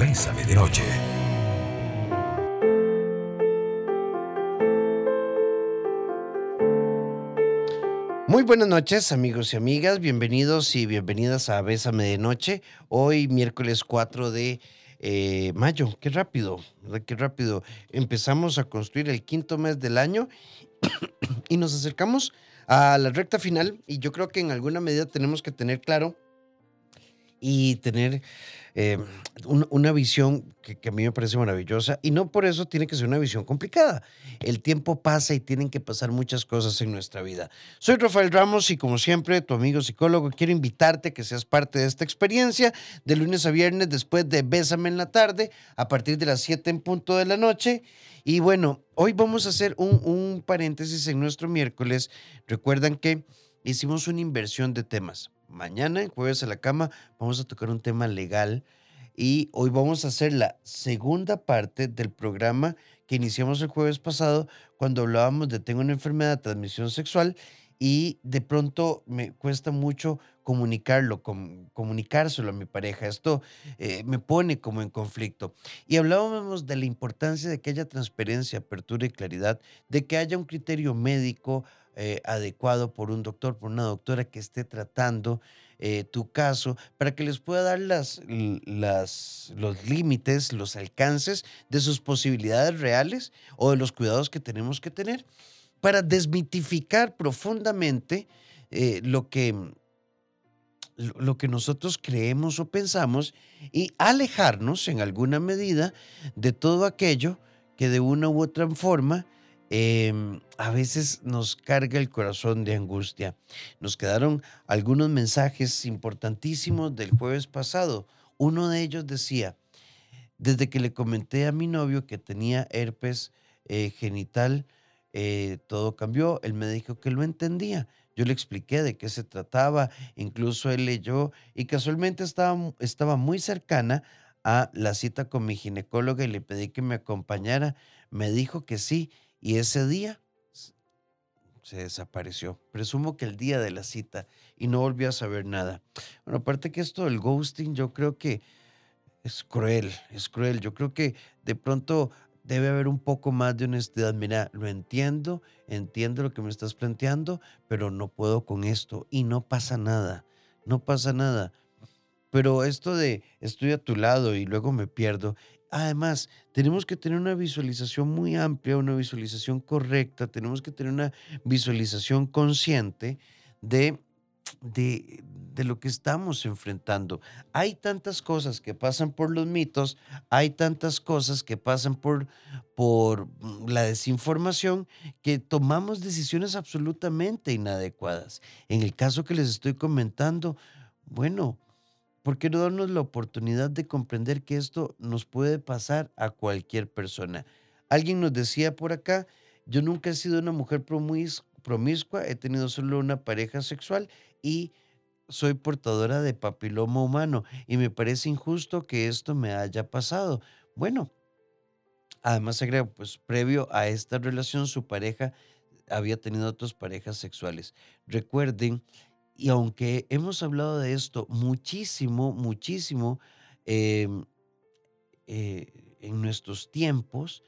Bésame de Noche. Muy buenas noches amigos y amigas, bienvenidos y bienvenidas a Bésame de Noche, hoy miércoles 4 de eh, mayo, qué rápido, qué rápido, empezamos a construir el quinto mes del año y nos acercamos a la recta final y yo creo que en alguna medida tenemos que tener claro y tener eh, una visión que, a mí me parece maravillosa y no por eso tiene que ser una visión complicada. El tiempo pasa y tienen que pasar muchas cosas en nuestra vida. Soy Rafael Ramos y como siempre, tu amigo psicólogo, quiero invitarte a que seas parte de esta experiencia de lunes a viernes después de Bésame en la tarde a partir de las 7 en punto de la noche. Y bueno, hoy vamos a hacer un, un paréntesis en nuestro miércoles. Recuerdan que hicimos una inversión de temas mañana, jueves a la cama, vamos a tocar un tema legal y hoy vamos a hacer la segunda parte del programa que iniciamos el jueves pasado cuando hablábamos de tengo una enfermedad de transmisión sexual y de pronto me cuesta mucho comunicarlo, comunicárselo a mi pareja. Esto eh, me pone como en conflicto. Y hablábamos de la importancia de que haya transparencia, apertura y claridad, de que haya un criterio médico, eh, adecuado por un doctor, por una doctora que esté tratando eh, tu caso, para que les pueda dar las, las, los límites, los alcances de sus posibilidades reales o de los cuidados que tenemos que tener para desmitificar profundamente eh, lo que lo que nosotros creemos o pensamos y alejarnos en alguna medida de todo aquello que de una u otra forma Em, a veces nos carga el corazón de angustia. Nos quedaron algunos mensajes importantísimos del jueves pasado. Uno de ellos decía, desde que le comenté a mi novio que tenía herpes eh, genital, eh, todo cambió. Él me dijo que lo entendía. Yo le expliqué de qué se trataba, incluso él leyó y casualmente estaba, estaba muy cercana a la cita con mi ginecóloga y le pedí que me acompañara. Me dijo que sí y ese día se desapareció. Presumo que el día de la cita y no volvió a saber nada. Bueno, aparte que esto del ghosting, yo creo que es cruel, es cruel. Yo creo que de pronto debe haber un poco más de honestidad. Mira, lo entiendo, entiendo lo que me estás planteando, pero no puedo con esto y no pasa nada, no pasa nada. Pero esto de estoy a tu lado y luego me pierdo, Además, tenemos que tener una visualización muy amplia, una visualización correcta, tenemos que tener una visualización consciente de, de, lo que estamos enfrentando. Hay tantas cosas que pasan por los mitos, hay tantas cosas que pasan por, por la desinformación que tomamos decisiones absolutamente inadecuadas. En el caso que les estoy comentando, bueno, ¿Por qué no darnos la oportunidad de comprender que esto nos puede pasar a cualquier persona? Alguien nos decía por acá, yo nunca he sido una mujer promiscua, he tenido solo una pareja sexual y soy portadora de papiloma humano y me parece injusto que esto me haya pasado. Bueno, además agrego, pues previo a esta relación su pareja había tenido otras parejas sexuales. Recuerden y aunque hemos hablado de esto muchísimo, muchísimo em, eh, en nuestros tiempos,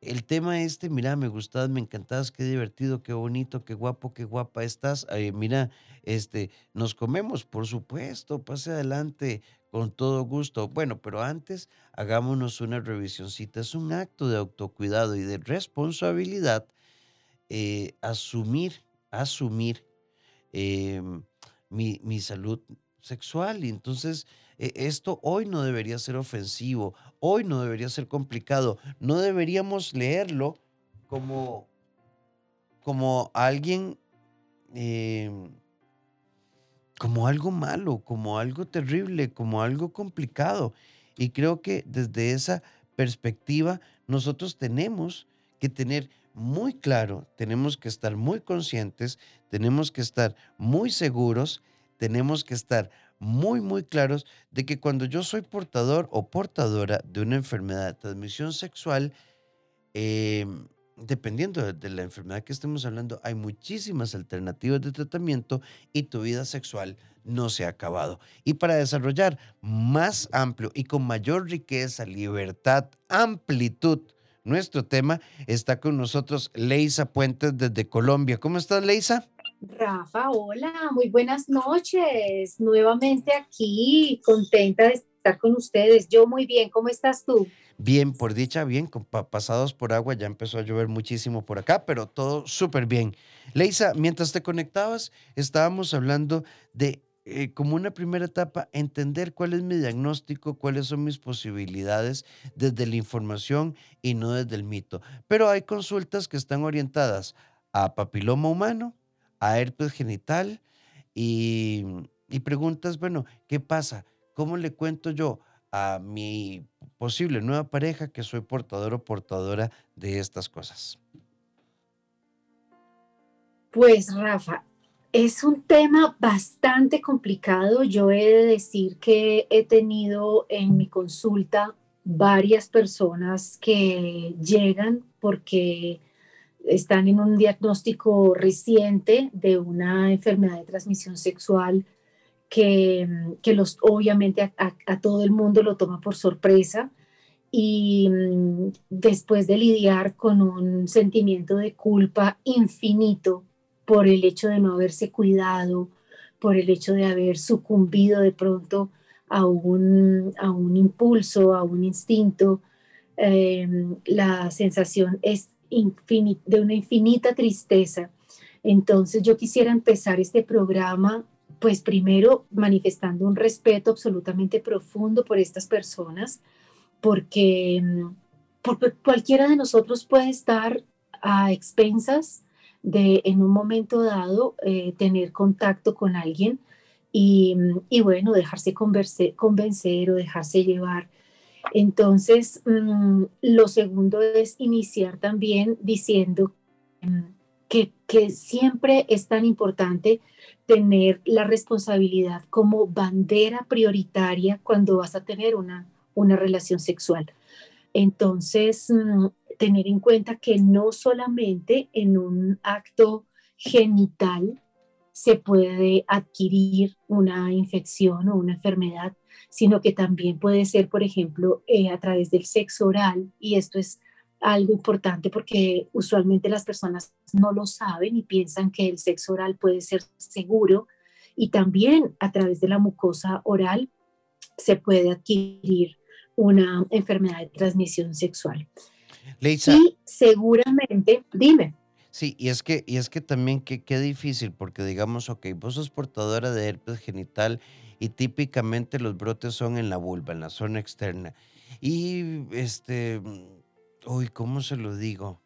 el tema este, mira, me gustas, me encantabas, qué divertido, qué bonito, qué guapo, qué guapa estás. mira, este, nos comemos, por supuesto, pase adelante con todo gusto. Bueno, pero antes hagámonos una revisioncita. Es un acto de autocuidado y de responsabilidad eh, asumir, asumir Em, mi, salud sexual. Y entonces e, esto hoy no debería ser ofensivo, hoy no debería ser complicado, no deberíamos leerlo como, como alguien, em, como algo malo, como algo terrible, como algo complicado. Y creo que desde esa perspectiva nosotros tenemos que tener muy claro, tenemos que estar muy conscientes, tenemos que estar muy seguros, tenemos que estar muy, muy claros de que cuando yo soy portador o portadora de una enfermedad de transmisión sexual, em, dependiendo de, la enfermedad que estemos hablando, hay muchísimas alternativas de tratamiento y tu vida sexual no se ha acabado. Y para desarrollar más amplio y con mayor riqueza, libertad, amplitud, nuestro tema, está con nosotros Leisa Puentes desde Colombia. ¿Cómo estás, Leisa? Rafa, hola, muy buenas noches. Nuevamente aquí, contenta de estar con ustedes. Yo muy bien, ¿cómo estás tú? Bien, por dicha, bien, pasados por agua, ya empezó a llover muchísimo por acá, pero todo súper bien. Leisa, mientras te conectabas, estábamos hablando de, eh, como una primera etapa, entender cuál es mi diagnóstico, cuáles son mis posibilidades desde la información y no desde el mito. Pero hay consultas que están orientadas a papiloma humano, a herpes genital y, y preguntas, bueno, ¿qué pasa? ¿Cómo le cuento yo a mi posible nueva pareja que soy portador o portadora de estas cosas? Pues Rafa, es un tema bastante complicado. Yo he de decir que he tenido en mi consulta varias personas que llegan porque están en un diagnóstico reciente de una enfermedad de transmisión sexual que, los obviamente a, todo el mundo lo toma por sorpresa y mm, después de lidiar con un sentimiento de culpa infinito por el hecho de no haberse cuidado, por el hecho de haber sucumbido de pronto a un, a un impulso, a un instinto, em, la sensación es de una infinita tristeza. Entonces yo quisiera empezar este programa pues primero manifestando un respeto absolutamente profundo por estas personas, porque, mm, porque cualquiera de nosotros puede estar a expensas de en un momento dado eh, tener contacto con alguien y, mm, y bueno, dejarse convencer o dejarse llevar. Entonces, mm, lo segundo es iniciar también diciendo que, que siempre es tan importante tener la responsabilidad como bandera prioritaria cuando vas a tener una, una relación sexual. Entonces, mm, tener en cuenta que no solamente en un acto genital se puede adquirir una infección o una enfermedad, sino que también puede ser, por ejemplo, eh, a través del sexo oral, y esto es algo importante porque usualmente las personas no lo saben y piensan que el sexo oral puede ser seguro y también a través de la mucosa oral se puede adquirir una enfermedad de transmisión sexual. Leisa, y seguramente, dime. Sí, y es que, y es que también qué difícil, porque digamos, ok, vos sos portadora de herpes genital y típicamente los brotes son en la vulva, en la zona externa. Y este, Uy, ¿cómo se lo digo?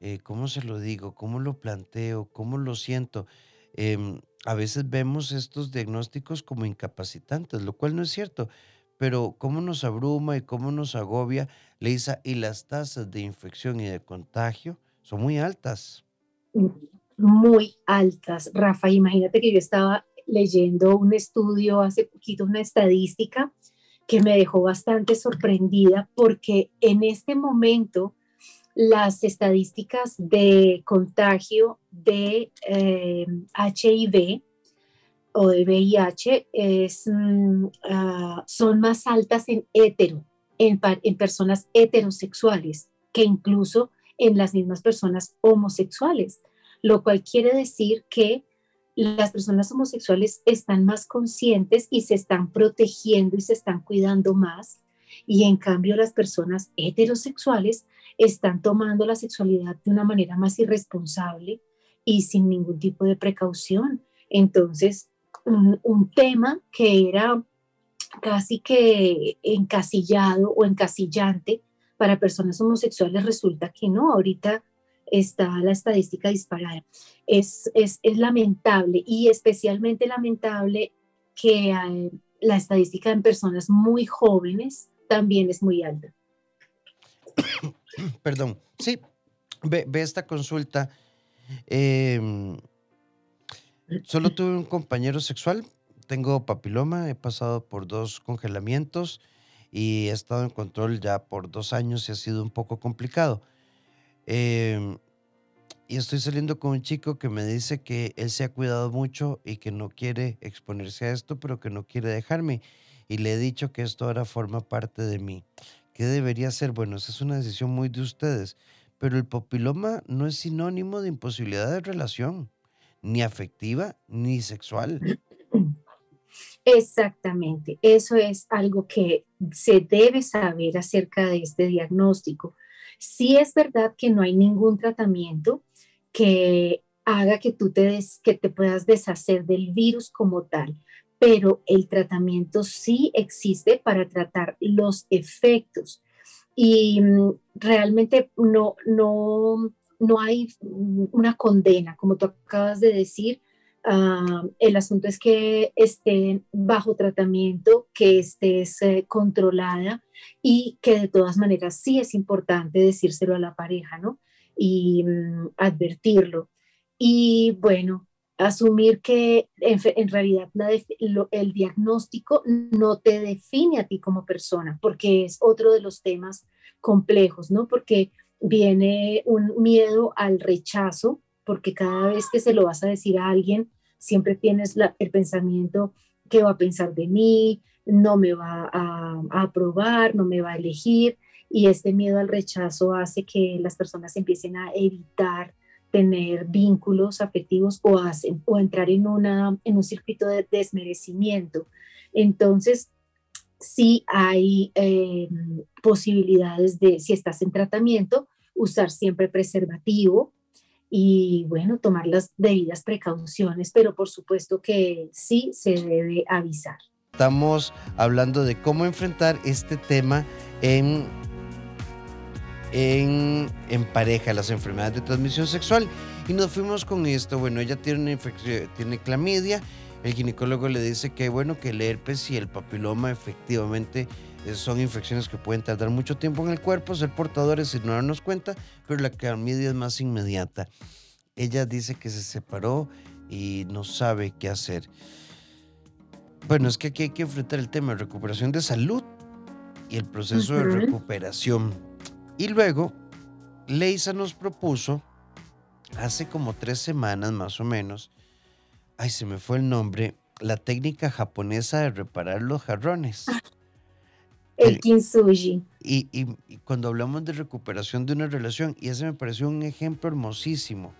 Eh, ¿Cómo se lo digo? ¿Cómo lo planteo? ¿Cómo lo siento? Em, a veces vemos estos diagnósticos como incapacitantes, lo cual no es cierto, pero cómo nos abruma y cómo nos agobia, Leisa, y las tasas de infección y de contagio son muy altas. Muy altas, Rafa. Imagínate que yo estaba leyendo un estudio hace poquito, una estadística que me dejó bastante sorprendida porque en este momento las estadísticas de contagio de HIV eh, o de VIH es, mm, ah, son más altas en hetero, en, en personas heterosexuales, que incluso en las mismas personas homosexuales, lo cual quiere decir que las personas homosexuales están más conscientes y se están protegiendo y se están cuidando más. Y en cambio las personas heterosexuales están tomando la sexualidad de una manera más irresponsable y sin ningún tipo de precaución. Entonces, un, tema que era casi que encasillado o encasillante para personas homosexuales resulta que no. Ahorita está la estadística disparada. Es, es, lamentable y especialmente lamentable que eh, la estadística en personas muy jóvenes también es muy alta. Perdón, sí, ve, esta consulta. Em, solo tuve un compañero sexual, tengo papiloma, he pasado por dos congelamientos y he estado en control ya por dos años y ha sido un poco complicado. Em, y estoy saliendo con un chico que me dice que él se ha cuidado mucho y que no quiere exponerse a esto, pero que no quiere dejarme. Y le he dicho que esto ahora forma parte de mí. ¿Qué debería ser? Bueno, esa es una decisión muy de ustedes. Pero el papiloma no es sinónimo de imposibilidad de relación, ni afectiva, ni sexual. Exactamente, eso es algo que se debe saber acerca de este diagnóstico. Sí es verdad que no hay ningún tratamiento que haga que tú te, que te puedas deshacer del virus como tal, pero el tratamiento sí existe para tratar los efectos. Y mm, realmente no, no, no hay una condena, como tú acabas de decir, Ah, el asunto es que estén bajo tratamiento, que estés eh, controlada y que de todas maneras sí es importante decírselo a la pareja, ¿no? Y mm, advertirlo. Y bueno, asumir que en, realidad el diagnóstico no te define a ti como persona, porque es otro de los temas complejos, ¿no? Porque viene un miedo al rechazo porque cada vez que se lo vas a decir a alguien, siempre tienes el pensamiento, ¿qué va a pensar de mí? No me va a, aprobar, no me va a elegir. Y este miedo al rechazo hace que las personas empiecen a evitar tener vínculos afectivos o, hacen, o entrar en, una, en un circuito de desmerecimiento. Entonces, sí hay eh, posibilidades de, si estás en tratamiento, usar siempre preservativo y bueno, tomar las debidas precauciones, pero por supuesto que sí se debe avisar. Estamos hablando de cómo enfrentar este tema en, en, en pareja, las enfermedades de transmisión sexual. Y nos fuimos con esto. Bueno, ella tiene una infección, tiene clamidia. El ginecólogo le dice que bueno, que el herpes y el papiloma efectivamente son infecciones que pueden tardar mucho tiempo en el cuerpo, ser portadores y no darnos cuenta, pero la clamidia es más inmediata. Ella dice que se separó y no sabe qué hacer. Bueno, es que aquí hay que enfrentar el tema de recuperación de salud y el proceso de recuperación. Y luego, Leisa nos propuso, hace como tres semanas más o menos, ay, se me fue el nombre, la técnica japonesa de reparar los jarrones. El kintsugi. Y, y, cuando hablamos de recuperación de una relación, y ese me pareció un ejemplo hermosísimo.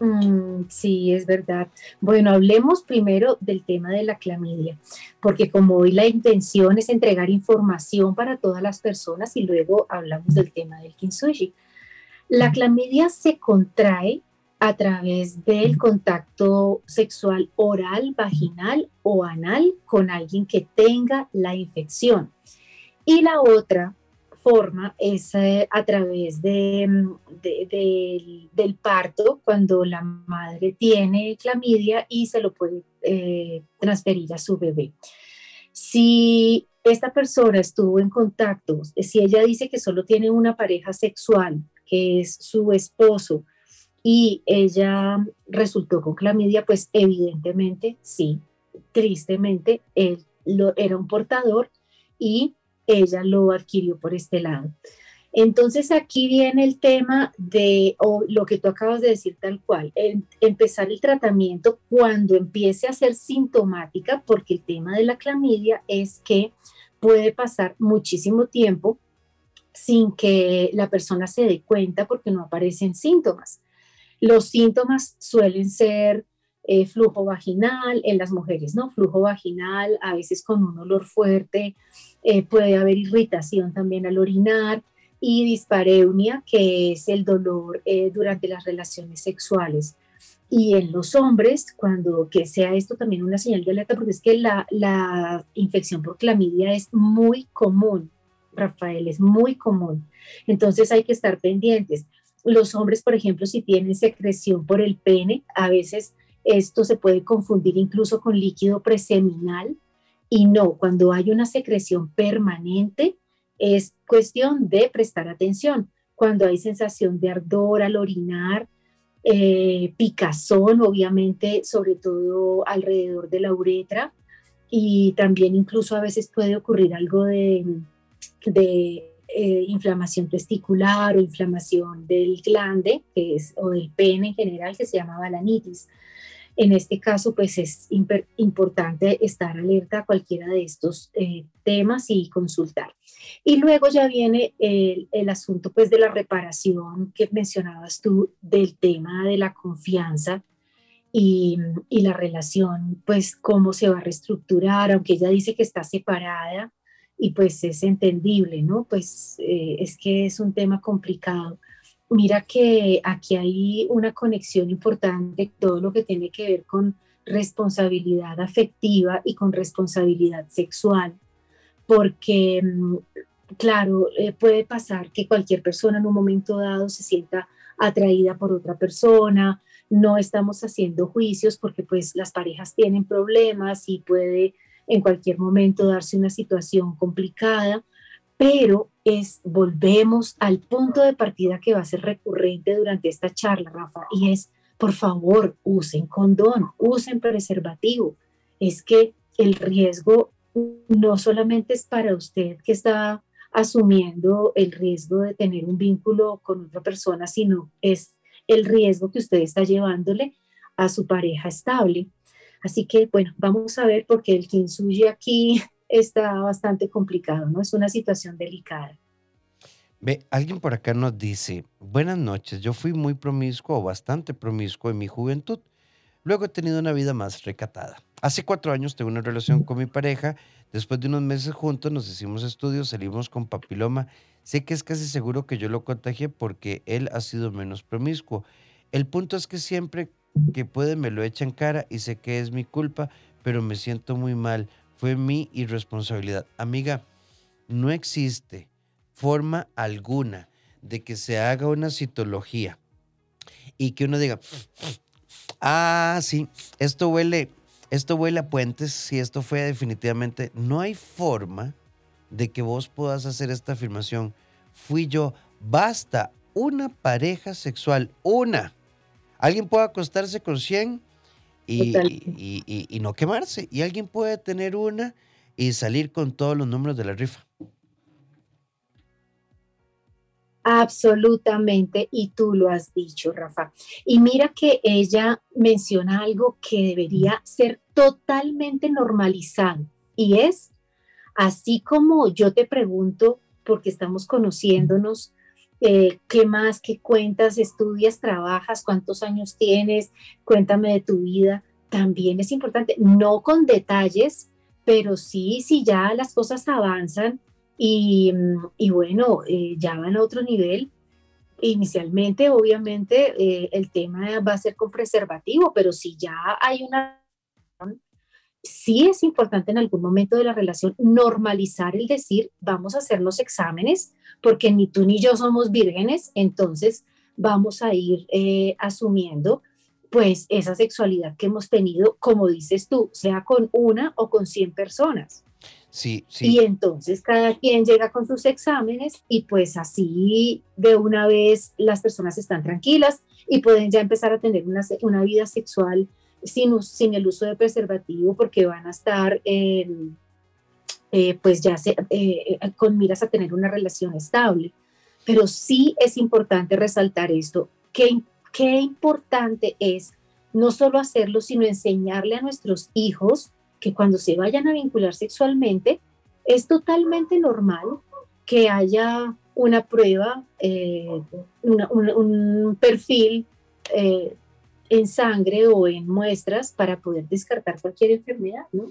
Mm, sí, es verdad. Bueno, hablemos primero del tema de la clamidia, porque como hoy la intención es entregar información para todas las personas y luego hablamos del tema del kintsugi. La clamidia se contrae a través del contacto sexual oral, vaginal o anal con alguien que tenga la infección. Y la otra forma es eh, a través de, del parto, cuando la madre tiene clamidia y se lo puede eh, transferir a su bebé. Si esta persona estuvo en contacto, si ella dice que solo tiene una pareja sexual, que es su esposo, y ella resultó con clamidia, pues evidentemente sí, tristemente él lo, era un portador y ella lo adquirió por este lado. Entonces aquí viene el tema de o lo que tú acabas de decir tal cual, empezar el tratamiento cuando empiece a ser sintomática, porque el tema de la clamidia es que puede pasar muchísimo tiempo sin que la persona se dé cuenta porque no aparecen síntomas. Los síntomas suelen ser eh, flujo vaginal en las mujeres, ¿no? Flujo vaginal, a veces con un olor fuerte, eh, puede haber irritación también al orinar y dispareunia, que es el dolor eh, durante las relaciones sexuales. Y en los hombres, cuando que sea esto también una señal de alerta, porque es que la, la infección por clamidia es muy común, Rafael, es muy común. Entonces hay que estar pendientes. Los hombres, por ejemplo, si tienen secreción por el pene, a veces esto se puede confundir incluso con líquido preseminal y no, cuando hay una secreción permanente es cuestión de prestar atención. Cuando hay sensación de ardor al orinar, eh, picazón, obviamente, sobre todo alrededor de la uretra, y también incluso a veces puede ocurrir algo de, de eh, inflamación testicular o inflamación del glande, que es, o del pene en general, que se llama balanitis. En este caso, pues es importante estar alerta a cualquiera de estos eh, temas y consultar. Y luego ya viene el, el, asunto pues de la reparación que mencionabas tú del tema de la confianza y, y, la relación, pues cómo se va a reestructurar, aunque ella dice que está separada y pues es entendible, ¿no? Pues eh, es que es un tema complicado mira que aquí hay una conexión importante, todo lo que tiene que ver con responsabilidad afectiva y con responsabilidad sexual, porque, mm, claro, eh, puede pasar que cualquier persona en un momento dado se sienta atraída por otra persona, no estamos haciendo juicios porque pues las parejas tienen problemas y puede en cualquier momento darse una situación complicada, pero es, volvemos al punto de partida que va a ser recurrente durante esta charla, Rafa, y es, por favor, usen condón, usen preservativo. Es que el riesgo no solamente es para usted que está asumiendo el riesgo de tener un vínculo con otra persona, sino es el riesgo que usted está llevándole a su pareja estable. Así que, bueno, vamos a ver porque el Kinsuyi aquí está bastante complicado, ¿no? Es una situación delicada. Ve, alguien por acá nos dice, buenas noches, yo fui muy promiscuo bastante promiscuo en mi juventud. Luego he tenido una vida más recatada. Hace cuatro años tengo una relación con mi pareja. Después de unos meses juntos nos hicimos estudios, salimos con papiloma. Sé que es casi seguro que yo lo contagié porque él ha sido menos promiscuo. El punto es que siempre que puede me lo echa en cara y sé que es mi culpa, pero me siento muy mal fue mi irresponsabilidad. Amiga, no existe forma alguna de que se haga una citología y que uno diga, ah, sí, esto huele, esto huele a puentes, si esto fue definitivamente, no hay forma de que vos puedas hacer esta afirmación. Fui yo, basta una pareja sexual, una. Alguien puede acostarse con 100 y, no quemarse. Y alguien puede tener una y salir con todos los números de la rifa. Absolutamente, y tú lo has dicho, Rafa. Y mira que ella menciona algo que debería ser totalmente normalizado, y es, así como yo te pregunto, porque estamos conociéndonos, eh, qué más, qué cuentas, estudias, trabajas, cuántos años tienes, cuéntame de tu vida. También es importante, no con detalles, pero sí, si ya las cosas avanzan y, y bueno, eh, ya van a otro nivel. Inicialmente, obviamente, eh, el tema va a ser con preservativo, pero si ya hay una sí es importante en algún momento de la relación normalizar el decir, vamos a hacer los exámenes, porque ni tú ni yo somos vírgenes, entonces vamos a ir eh, asumiendo pues esa sexualidad que hemos tenido, como dices tú, sea con una o con 100 personas. Sí, sí. Y entonces cada quien llega con sus exámenes y pues así de una vez las personas están tranquilas y pueden ya empezar a tener una, una vida sexual sin, sin el uso de preservativo porque van a estar eh, pues ya se, eh, eh, con miras a tener una relación estable. Pero sí es importante resaltar esto, que qué importante es no solo hacerlo, sino enseñarle a nuestros hijos que cuando se vayan a vincular sexualmente, es totalmente normal que haya una prueba, un, perfil en sangre o en muestras para poder descartar cualquier enfermedad, ¿no?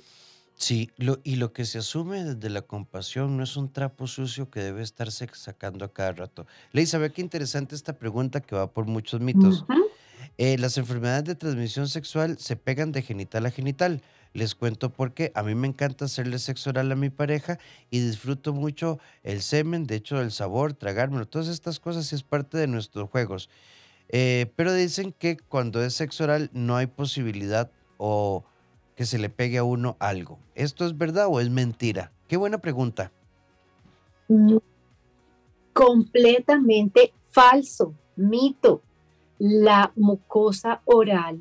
Sí, lo, y lo que se asume desde la compasión no es un trapo sucio que debe estarse sacando a cada rato. Leisa, ve qué interesante esta pregunta que va por muchos mitos. Eh, las enfermedades de transmisión sexual se pegan de genital a genital. Les cuento por qué. A mí me encanta hacerle sexo oral a mi pareja y disfruto mucho el semen, de hecho el sabor, tragármelo, todas estas cosas es parte de nuestros juegos. Eh, pero dicen que cuando es sexo oral no hay posibilidad o que se le pegue a uno algo. ¿Esto es verdad o es mentira? Qué buena pregunta. Completamente falso, mito. La mucosa oral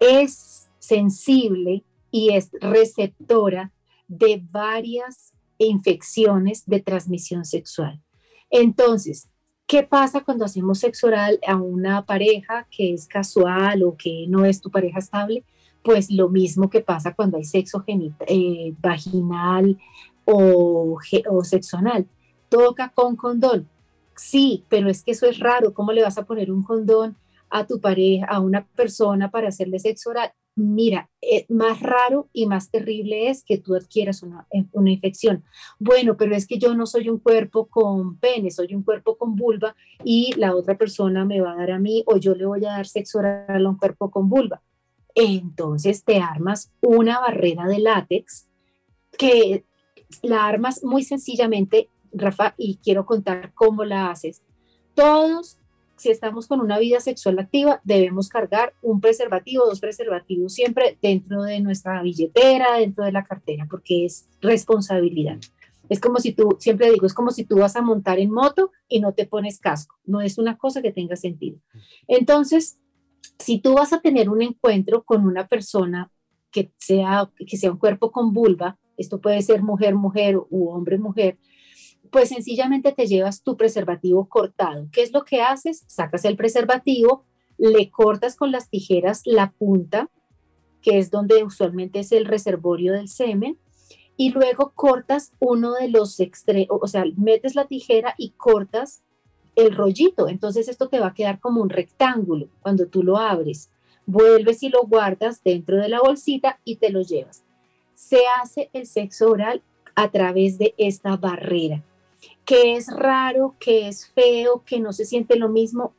es sensible y es receptora de varias infecciones de transmisión sexual. Entonces, ¿qué pasa cuando hacemos sexo oral a una pareja que es casual o que no es tu pareja estable? Pues lo mismo que pasa cuando hay sexo eh, vaginal o, o sexo. Toca con condón. Sí, pero es que eso es raro. ¿Cómo le vas a poner un condón a tu pareja, a una persona para hacerle sexo oral? Mira, eh, más raro y más terrible es que tú adquieras eh, una, infección. Bueno, pero es que yo no soy un cuerpo con pene, soy un cuerpo con vulva y la otra persona me va a dar a mí o yo le voy a dar sexo oral a un cuerpo con vulva. Entonces te armas una barrera de látex que la armas muy sencillamente, Rafa, y quiero contar cómo la haces. Todos si estamos con una vida sexual activa, debemos cargar un preservativo, dos preservativos siempre dentro de nuestra billetera, dentro de la cartera, porque es responsabilidad. Es como si tú, siempre digo, es como si tú vas a montar en moto y no te pones casco. No es una cosa que tenga sentido. Entonces, si tú vas a tener un encuentro con una persona que sea, que sea un cuerpo con vulva, esto puede ser mujer, mujer u hombre, mujer, pues sencillamente te llevas tu preservativo cortado. ¿Qué es lo que haces? Sacas el preservativo, le cortas con las tijeras la punta, que es donde usualmente es el reservorio del semen, y luego cortas uno de los extremos, o sea, metes la tijera y cortas el rollito. Entonces esto te va a quedar como un rectángulo cuando tú lo abres. Vuelves y lo guardas dentro de la bolsita y te lo llevas. Se hace el sexo oral a través de esta barrera que es raro, que es feo, que no se siente lo mismo,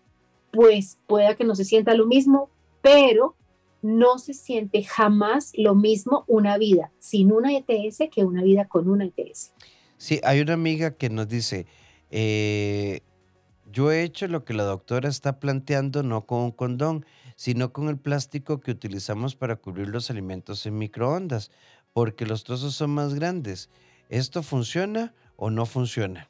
pues pueda que no se sienta lo mismo, pero no se siente jamás lo mismo una vida sin una ETS que una vida con una ETS. Sí, hay una amiga que nos dice, eh, yo he hecho lo que la doctora está planteando no con un condón, sino con el plástico que utilizamos para cubrir los alimentos en microondas, porque los trozos son más grandes. ¿Esto funciona o no funciona?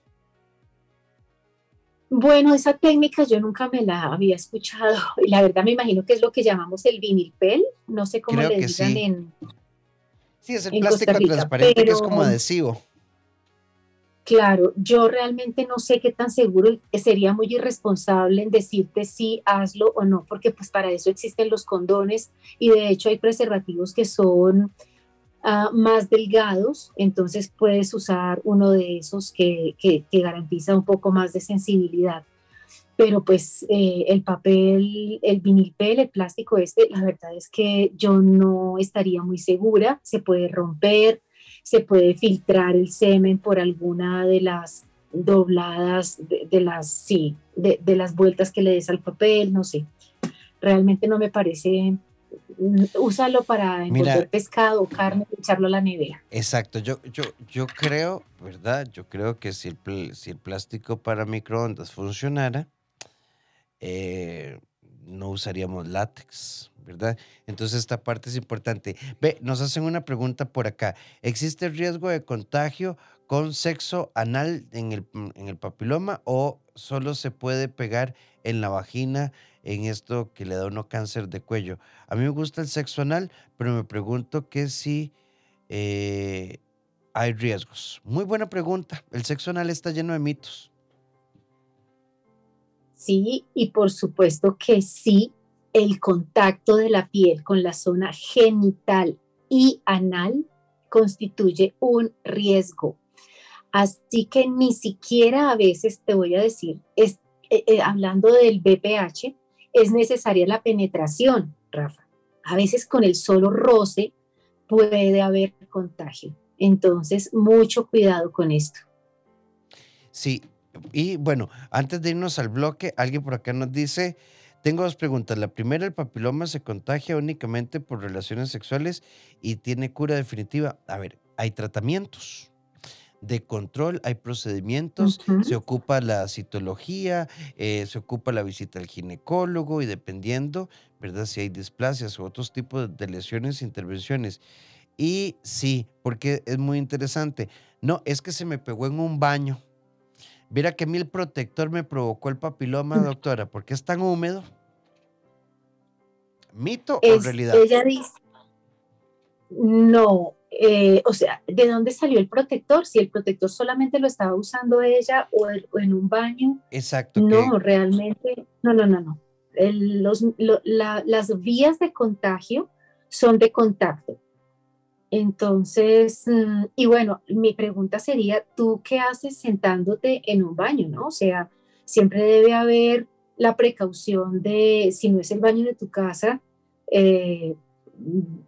Bueno, esa técnica yo nunca me la había escuchado y la verdad me imagino que es lo que llamamos el vinilpel, no sé cómo le digan en Sí, es el plástico transparente que es como adhesivo. Claro, yo realmente no sé qué tan seguro sería muy irresponsable en decirte sí, hazlo o no, porque pues para eso existen los condones y de hecho hay preservativos que son Ah, más delgados, entonces puedes usar uno de esos que, que, garantiza un poco más de sensibilidad. Pero pues eh, el papel, el vinilpel, el plástico este, la verdad es que yo no estaría muy segura, se puede romper, se puede filtrar el semen por alguna de las dobladas, de, las, sí, de, de las vueltas que le des al papel, no sé. Realmente no me parece úsalo para envolver pescado o carne echarlo a la nevera. Exacto, yo, yo, yo creo, ¿verdad? Yo creo que si el, si el plástico para microondas funcionara, eh, no usaríamos látex, ¿verdad? Entonces esta parte es importante. Ve, nos hacen una pregunta por acá. ¿Existe riesgo de contagio con sexo anal en el, en el papiloma o solo se puede pegar en la vagina en esto que le da uno cáncer de cuello. A mí me gusta el sexo anal, pero me pregunto que si eh, hay riesgos. Muy buena pregunta. El sexo anal está lleno de mitos. Sí, y por supuesto que sí, el contacto de la piel con la zona genital y anal constituye un riesgo. Así que ni siquiera a veces te voy a decir, es, eh, eh, hablando del BPH, es necesaria la penetración, Rafa. A veces con el solo roce puede haber contagio. Entonces, mucho cuidado con esto. Sí, y bueno, antes de irnos al bloque, alguien por acá nos dice, tengo dos preguntas. La primera, ¿el papiloma se contagia únicamente por relaciones sexuales y tiene cura definitiva? A ver, hay tratamientos de control, hay procedimientos, se ocupa la citología, eh, se ocupa la visita al ginecólogo y dependiendo, ¿verdad? Si hay displasias u otros tipos de lesiones, intervenciones. Y sí, porque es muy interesante. No, es que se me pegó en un baño. Mira que a mí el protector me provocó el papiloma, doctora, porque es tan húmedo. ¿Mito o realidad? Ella dice, no, eh, o sea, ¿de dónde salió el protector? Si el protector solamente lo estaba usando ella o, en un baño. Exacto. No, realmente, no, no, no, no. los, las vías de contagio son de contacto. Entonces, mm, y bueno, mi pregunta sería, ¿tú qué haces sentándote en un baño, no? O sea, siempre debe haber la precaución de, si no es el baño de tu casa, eh,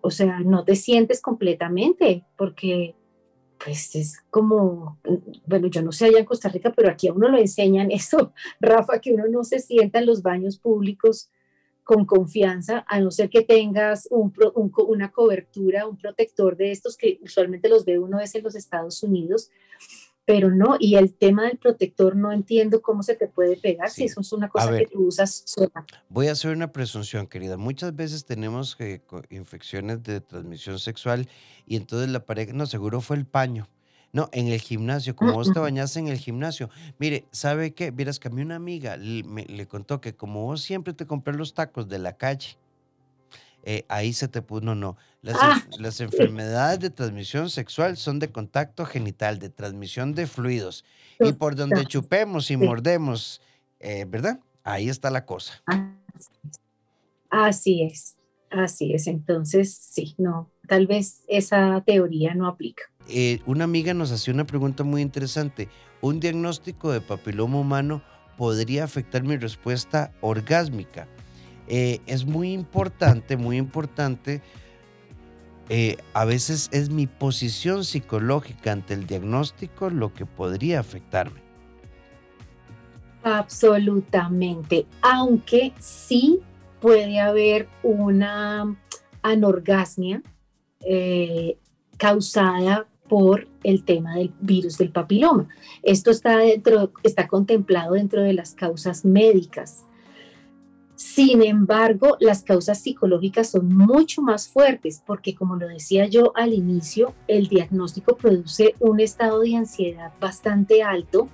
o sea, no te sientes completamente, porque pues es como, bueno, yo no sé allá en Costa Rica, pero aquí a uno lo enseñan eso, Rafa, que uno no se sienta en los baños públicos con confianza, a no ser que tengas una cobertura, un protector de estos que usualmente los ve uno es en los Estados Unidos, pero no, y el tema del protector no entiendo cómo se te puede pegar si eso es una cosa que tú usas sola. Voy a hacer una presunción, querida. Muchas veces tenemos eh, infecciones de transmisión sexual y entonces la pareja, no, seguro fue el paño. No, en el gimnasio, como vos te bañaste en el gimnasio. Mire, ¿sabe qué? Vieras que a mí una amiga le, le contó que como vos siempre te compré los tacos de la calle, eh, ahí se te puso, no, no. Las, ah. las, enfermedades de transmisión sexual son de contacto genital, de transmisión de fluidos. Y por donde chupemos y mordemos, eh, ¿verdad? Ahí está la cosa. Así es, así es. Entonces, sí, no, tal vez esa teoría no aplica. Eh, una amiga nos hacía una pregunta muy interesante. ¿Un diagnóstico de papiloma humano podría afectar mi respuesta orgásmica? Eh, es muy importante, muy importante. Eh, a veces es mi posición psicológica ante el diagnóstico lo que podría afectarme. Absolutamente, aunque sí puede haber una anorgasmia eh, causada por el tema del virus del papiloma. Esto está, dentro, está contemplado dentro de las causas médicas. Sin embargo, las causas psicológicas son mucho más fuertes porque, como lo decía yo al inicio, el diagnóstico produce un estado de ansiedad bastante alto,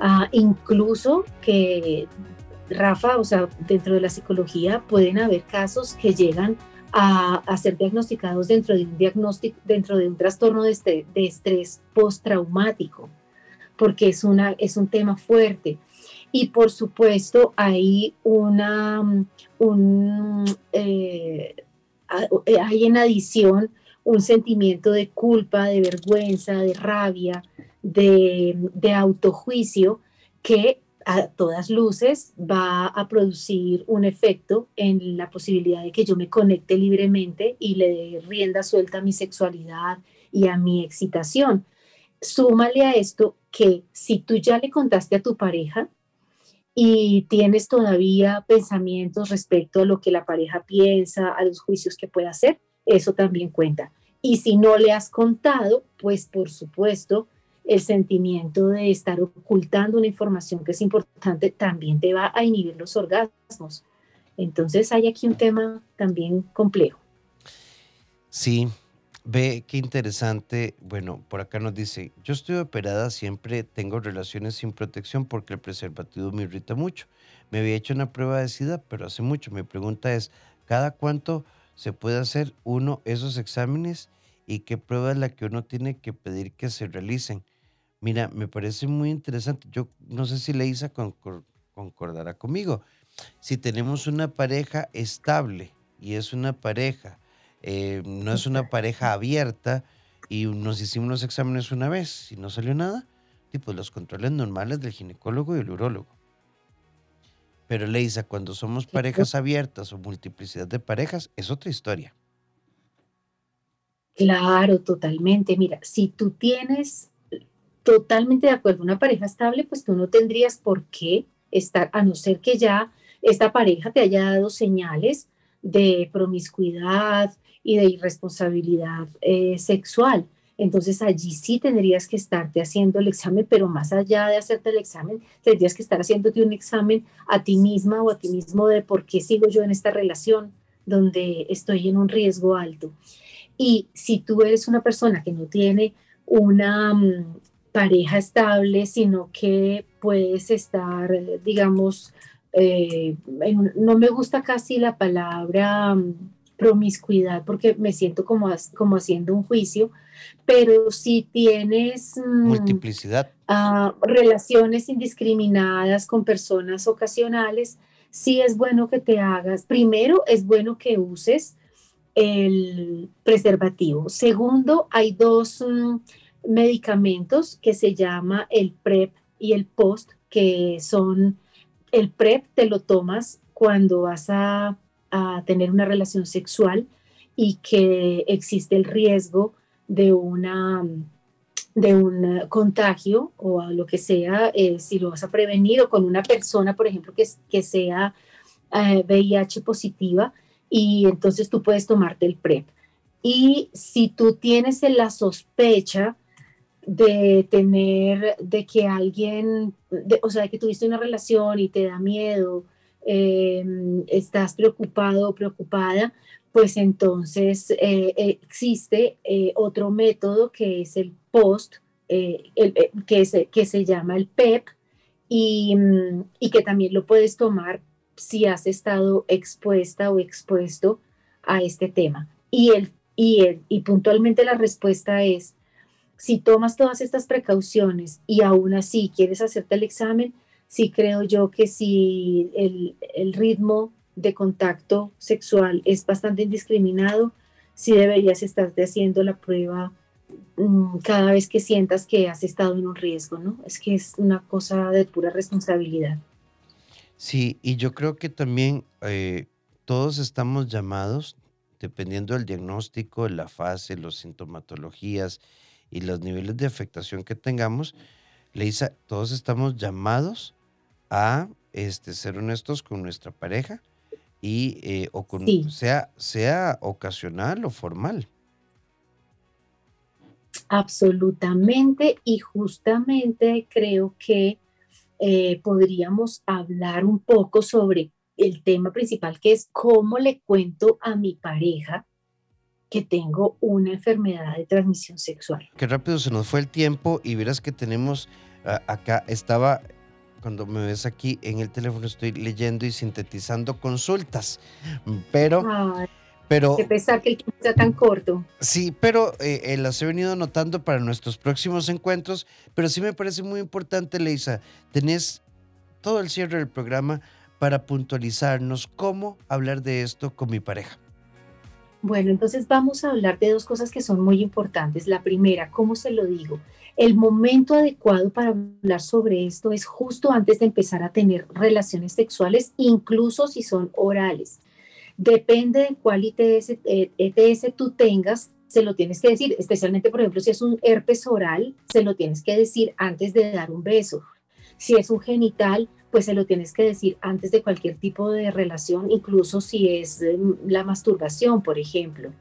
ah, incluso que, Rafa, o sea, dentro de la psicología pueden haber casos que llegan a, ser diagnosticados dentro de un diagnóstico, dentro de un trastorno de, este, de estrés postraumático, porque es, una, es un tema fuerte. Y por supuesto hay una, un, eh, hay en adición un sentimiento de culpa, de vergüenza, de rabia, de, de autojuicio que a todas luces va a producir un efecto en la posibilidad de que yo me conecte libremente y le dé rienda suelta a mi sexualidad y a mi excitación. Súmale a esto que si tú ya le contaste a tu pareja, y tienes todavía pensamientos respecto a lo que la pareja piensa, a los juicios que puede hacer, eso también cuenta. Y si no le has contado, pues por supuesto, el sentimiento de estar ocultando una información que es importante también te va a inhibir los orgasmos. Entonces hay aquí un tema también complejo. Sí, Ve qué interesante. Bueno, por acá nos dice, yo estoy operada, siempre tengo relaciones sin protección porque el preservativo me irrita mucho. Me había hecho una prueba de SIDA, pero hace mucho. Mi pregunta es, ¿cada cuánto se puede hacer uno esos exámenes y qué prueba es la que uno tiene que pedir que se realicen? Mira, me parece muy interesante. Yo no sé si Leisa concordará conmigo. Si tenemos una pareja estable y es una pareja eh, no es una pareja abierta y nos hicimos los exámenes una vez y no salió nada, tipo los controles normales del ginecólogo y el urólogo. Pero Leisa, cuando somos parejas abiertas o multiplicidad de parejas, es otra historia. Claro, totalmente. Mira, si tú tienes totalmente de acuerdo una pareja estable, pues tú no tendrías por qué estar, a no ser que ya esta pareja te haya dado señales de promiscuidad, y de irresponsabilidad eh, sexual. Entonces allí sí tendrías que estarte haciendo el examen, pero más allá de hacerte el examen, tendrías que estar haciéndote un examen a ti misma o a ti mismo de por qué sigo yo en esta relación donde estoy en un riesgo alto. Y si tú eres una persona que no tiene una mm, pareja estable, sino que puedes estar, digamos, eh, no me gusta casi la palabra mm, promiscuidad porque me siento como, como haciendo un juicio, pero si tienes mm, multiplicidad, ah, relaciones indiscriminadas con personas ocasionales, sí es bueno que te hagas, primero es bueno que uses el preservativo. Segundo, hay dos mm, medicamentos que se llama el PrEP y el POST, que son, el PrEP te lo tomas cuando vas a, tener una relación sexual y que existe el riesgo de una de un contagio o lo que sea, eh, si lo vas a prevenir o con una persona, por ejemplo, que, que sea VIH eh, positiva, y entonces tú puedes tomarte el PrEP. Y si tú tienes la sospecha de tener, de que alguien, o sea, de que tuviste una relación y te da miedo, em, estás preocupado o preocupada, pues entonces eh, existe eh, otro método que es el POST, eh, que, se, que se llama el PEP, y, y que también lo puedes tomar si has estado expuesta o expuesto a este tema. Y, el, y, el, y puntualmente la respuesta es, si tomas todas estas precauciones y aún así quieres hacerte el examen, sí creo yo que si el, el ritmo de contacto sexual es bastante indiscriminado, sí deberías estarte haciendo la prueba mm, cada vez que sientas que has estado en un riesgo, ¿no? Es que es una cosa de pura responsabilidad. Sí, y yo creo que también eh, todos estamos llamados, dependiendo del diagnóstico, la fase, las sintomatologías y los niveles de afectación que tengamos, Leisa, todos estamos llamados a este, ser honestos con nuestra pareja y eh, o con, sea, sea ocasional o formal. Absolutamente, y justamente creo que eh, podríamos hablar un poco sobre el tema principal, que es cómo le cuento a mi pareja que tengo una enfermedad de transmisión sexual. Qué rápido se nos fue el tiempo y verás que tenemos acá, estaba, cuando me ves aquí en el teléfono, estoy leyendo y sintetizando consultas, pero... Pero, que pesar que el tiempo sea tan corto. Sí, pero eh, eh, las he venido anotando para nuestros próximos encuentros, pero sí me parece muy importante, Leisa, tenés todo el cierre del programa para puntualizarnos cómo hablar de esto con mi pareja. Bueno, entonces vamos a hablar de dos cosas que son muy importantes. La primera, ¿cómo se lo digo? El momento adecuado para hablar sobre esto es justo antes de empezar a tener relaciones sexuales, incluso si son orales. Depende de cuál ITS, ETS tú tengas, se lo tienes que decir, especialmente, por ejemplo, si es un herpes oral, se lo tienes que decir antes de dar un beso. Si es un genital, pues se lo tienes que decir antes de cualquier tipo de relación, incluso si es em, la masturbación, por ejemplo.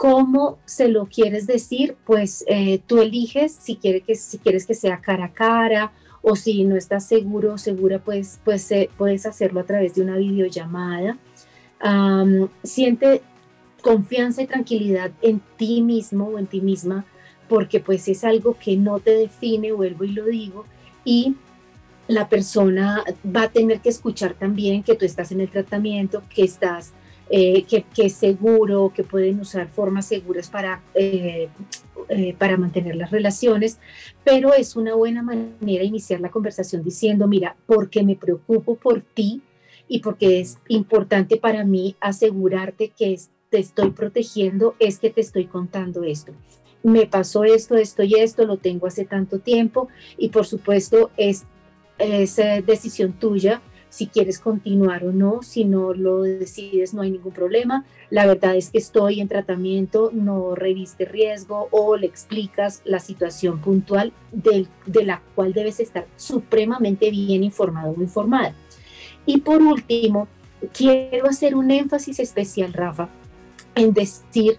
¿Cómo se lo quieres decir? Pues eh, tú eliges si, quiere que, si quieres que sea cara a cara o si no estás seguro o segura, pues, pues eh, puedes hacerlo a través de una videollamada siente confianza y tranquilidad en ti mismo o en ti misma, porque pues es algo que no te define, vuelvo y lo digo, y la persona va a tener que escuchar también que tú estás en el tratamiento, que estás, eh, que, es seguro, que pueden usar formas seguras para, eh, eh, para mantener las relaciones, pero es una buena manera iniciar la conversación diciendo, mira, porque me preocupo por ti, y porque es importante para mí asegurarte que te estoy protegiendo, es que te estoy contando esto. Me pasó esto, esto y esto, lo tengo hace tanto tiempo y por supuesto es, es decisión tuya si quieres continuar o no, si no lo decides no hay ningún problema. La verdad es que estoy en tratamiento, no reviste riesgo o le explicas la situación puntual de la cual debes estar supremamente bien informado o informada. Y por último, quiero hacer un énfasis especial, Rafa, en decir,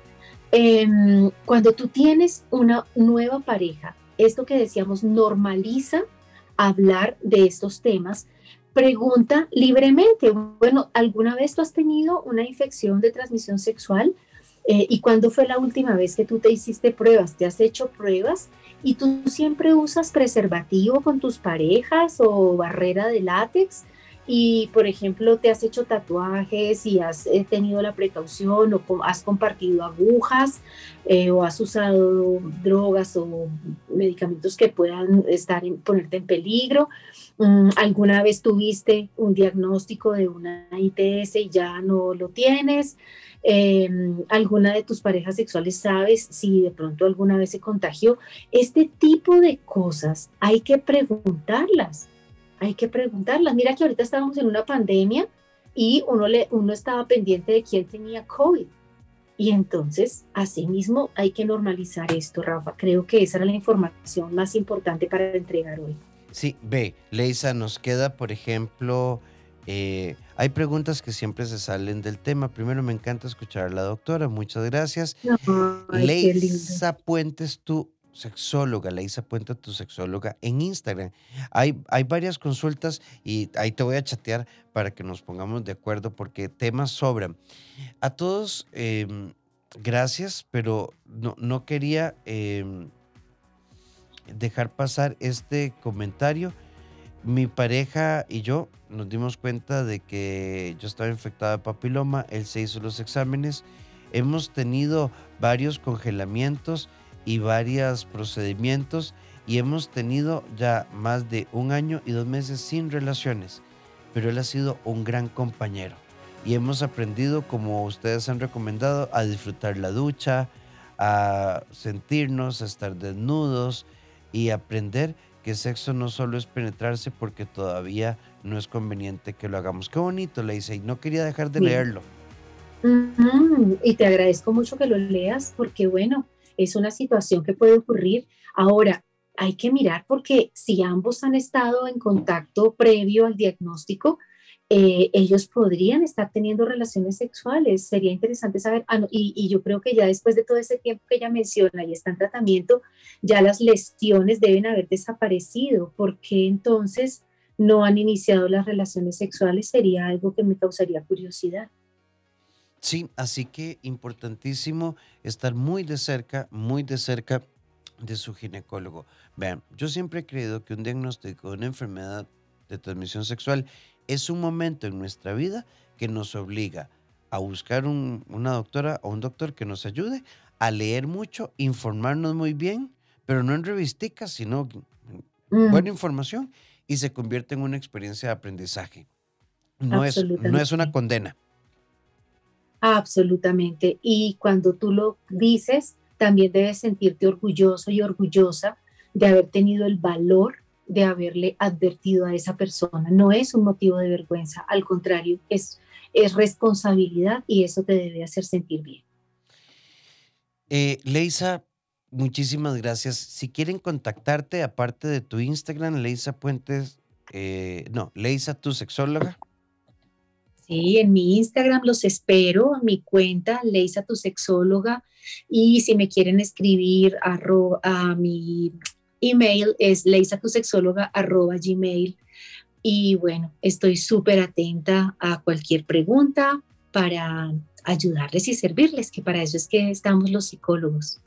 em, cuando tú tienes una nueva pareja, esto que decíamos normaliza hablar de estos temas, pregunta libremente, bueno, ¿alguna vez tú has tenido una infección de transmisión sexual? Eh, ¿Y cuándo fue la última vez que tú te hiciste pruebas? ¿Te has hecho pruebas? ¿Y tú siempre usas preservativo con tus parejas o barrera de látex? Y, por ejemplo, te has hecho tatuajes y has eh, tenido la precaución o has compartido agujas eh, o has usado drogas o medicamentos que puedan estar en, ponerte en peligro, mm, alguna vez tuviste un diagnóstico de una ITS y ya no lo tienes, em, alguna de tus parejas sexuales sabes si de pronto alguna vez se contagió. Este tipo de cosas hay que preguntarlas hay que preguntarlas. Mira que ahorita estábamos en una pandemia y uno, le, uno estaba pendiente de quién tenía COVID. Y entonces, asimismo, hay que normalizar esto, Rafa. Creo que esa era la información más importante para entregar hoy. Sí, ve, Leisa, nos queda, por ejemplo, eh, hay preguntas que siempre se salen del tema. Primero, me encanta escuchar a la doctora, muchas gracias. Leisa Puentes, tú sexóloga, Leisa Puente, tu sexóloga, en Instagram. Hay, hay varias consultas y ahí te voy a chatear para que nos pongamos de acuerdo porque temas sobran. A todos, em, gracias, pero no, no quería em, dejar pasar este comentario. Mi pareja y yo nos dimos cuenta de que yo estaba infectada de papiloma, él se hizo los exámenes, hemos tenido varios congelamientos, y varios procedimientos y hemos tenido ya más de un año y dos meses sin relaciones, pero él ha sido un gran compañero y hemos aprendido, como ustedes han recomendado, a disfrutar la ducha, a sentirnos, a estar desnudos y aprender que sexo no solo es penetrarse porque todavía no es conveniente que lo hagamos. Qué bonito, le dice, y no quería dejar de leerlo. Y te agradezco mucho que lo leas porque, bueno, es una situación que puede ocurrir. Ahora, hay que mirar porque si ambos han estado en contacto previo al diagnóstico, eh, ellos podrían estar teniendo relaciones sexuales. Sería interesante saber, ah, y, yo creo que ya después de todo ese tiempo que ella menciona y está en tratamiento, ya las lesiones deben haber desaparecido. ¿Por qué entonces no han iniciado las relaciones sexuales? Sería algo que me causaría curiosidad. Sí, así que importantísimo estar muy de cerca, muy de cerca de su ginecólogo. Vean, yo siempre he creído que un diagnóstico de una enfermedad de transmisión sexual es un momento en nuestra vida que nos obliga a buscar una doctora o un doctor que nos ayude a leer mucho, informarnos muy bien, pero no en revisticas, sino mm. buena información y se convierte en una experiencia de aprendizaje. No es, no es una condena. Absolutamente. Y cuando tú lo dices, también debes sentirte orgulloso y orgullosa de haber tenido el valor de haberle advertido a esa persona. No es un motivo de vergüenza, al contrario, es, es responsabilidad y eso te debe hacer sentir bien. Eh, Leisa, muchísimas gracias. Si quieren contactarte, aparte de tu Instagram, Leisa Puentes, eh, no, Leisa, tu sexóloga. Sí, en mi Instagram los espero, mi cuenta, Leisa tu sexóloga. Y si me quieren escribir a mi email es gmail Y bueno, estoy súper atenta a cualquier pregunta para ayudarles y servirles, que para eso es que estamos los psicólogos.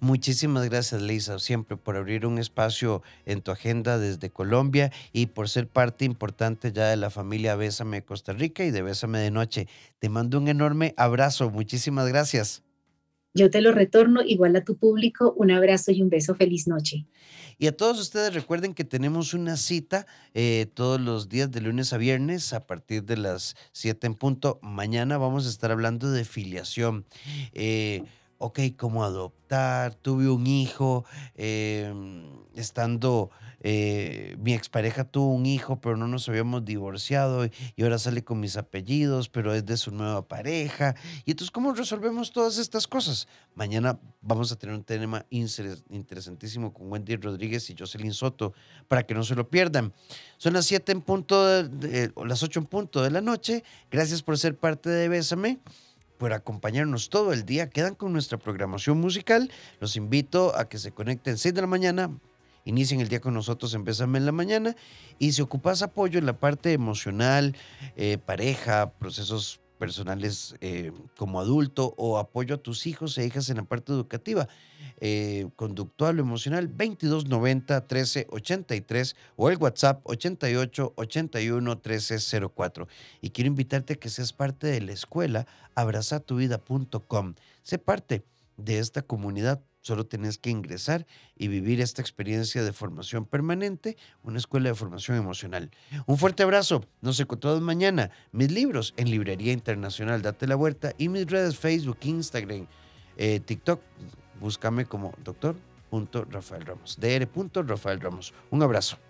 Muchísimas gracias, Lisa, siempre por abrir un espacio en tu agenda desde Colombia y por ser parte importante ya de la familia Bésame Costa Rica y de Bésame de Noche. Te mando un enorme abrazo. Muchísimas gracias. Yo te lo retorno igual a tu público. Un abrazo y un beso. Feliz noche. Y a todos ustedes recuerden que tenemos una cita eh, todos los días de lunes a viernes a partir de las 7 en punto. Mañana vamos a estar hablando de filiación. Eh, ok, cómo adoptar, tuve un hijo, em, estando, eh, mi expareja tuvo un hijo, pero no nos habíamos divorciado y ahora sale con mis apellidos, pero es de su nueva pareja. Y entonces, ¿cómo resolvemos todas estas cosas? Mañana vamos a tener un tema interesantísimo con Wendy Rodríguez y Jocelyn Soto para que no se lo pierdan. Son las 7 en punto, las 8 en punto de la noche. Gracias por ser parte de Bésame por acompañarnos todo el día. Quedan con nuestra programación musical. Los invito a que se conecten 6 de la mañana. Inicien el día con nosotros, empezame en la mañana. Y si ocupas apoyo en la parte emocional, eh, pareja, procesos personales eh, como adulto o apoyo a tus hijos e hijas en la parte educativa, eh, conductual o emocional, 2290 1383 o el WhatsApp 88 81 1304. Y quiero invitarte a que seas parte de la escuela abrazatuvida.com. Sé parte de esta comunidad Solo tenés que ingresar y vivir esta experiencia de formación permanente, una escuela de formación emocional. Un fuerte abrazo. Nos encontramos mañana. Mis libros en Librería Internacional Date la Vuelta y mis redes Facebook, Instagram, eh, TikTok. Búscame como doctor.rafael Ramos. dr.rafael Ramos. Un abrazo.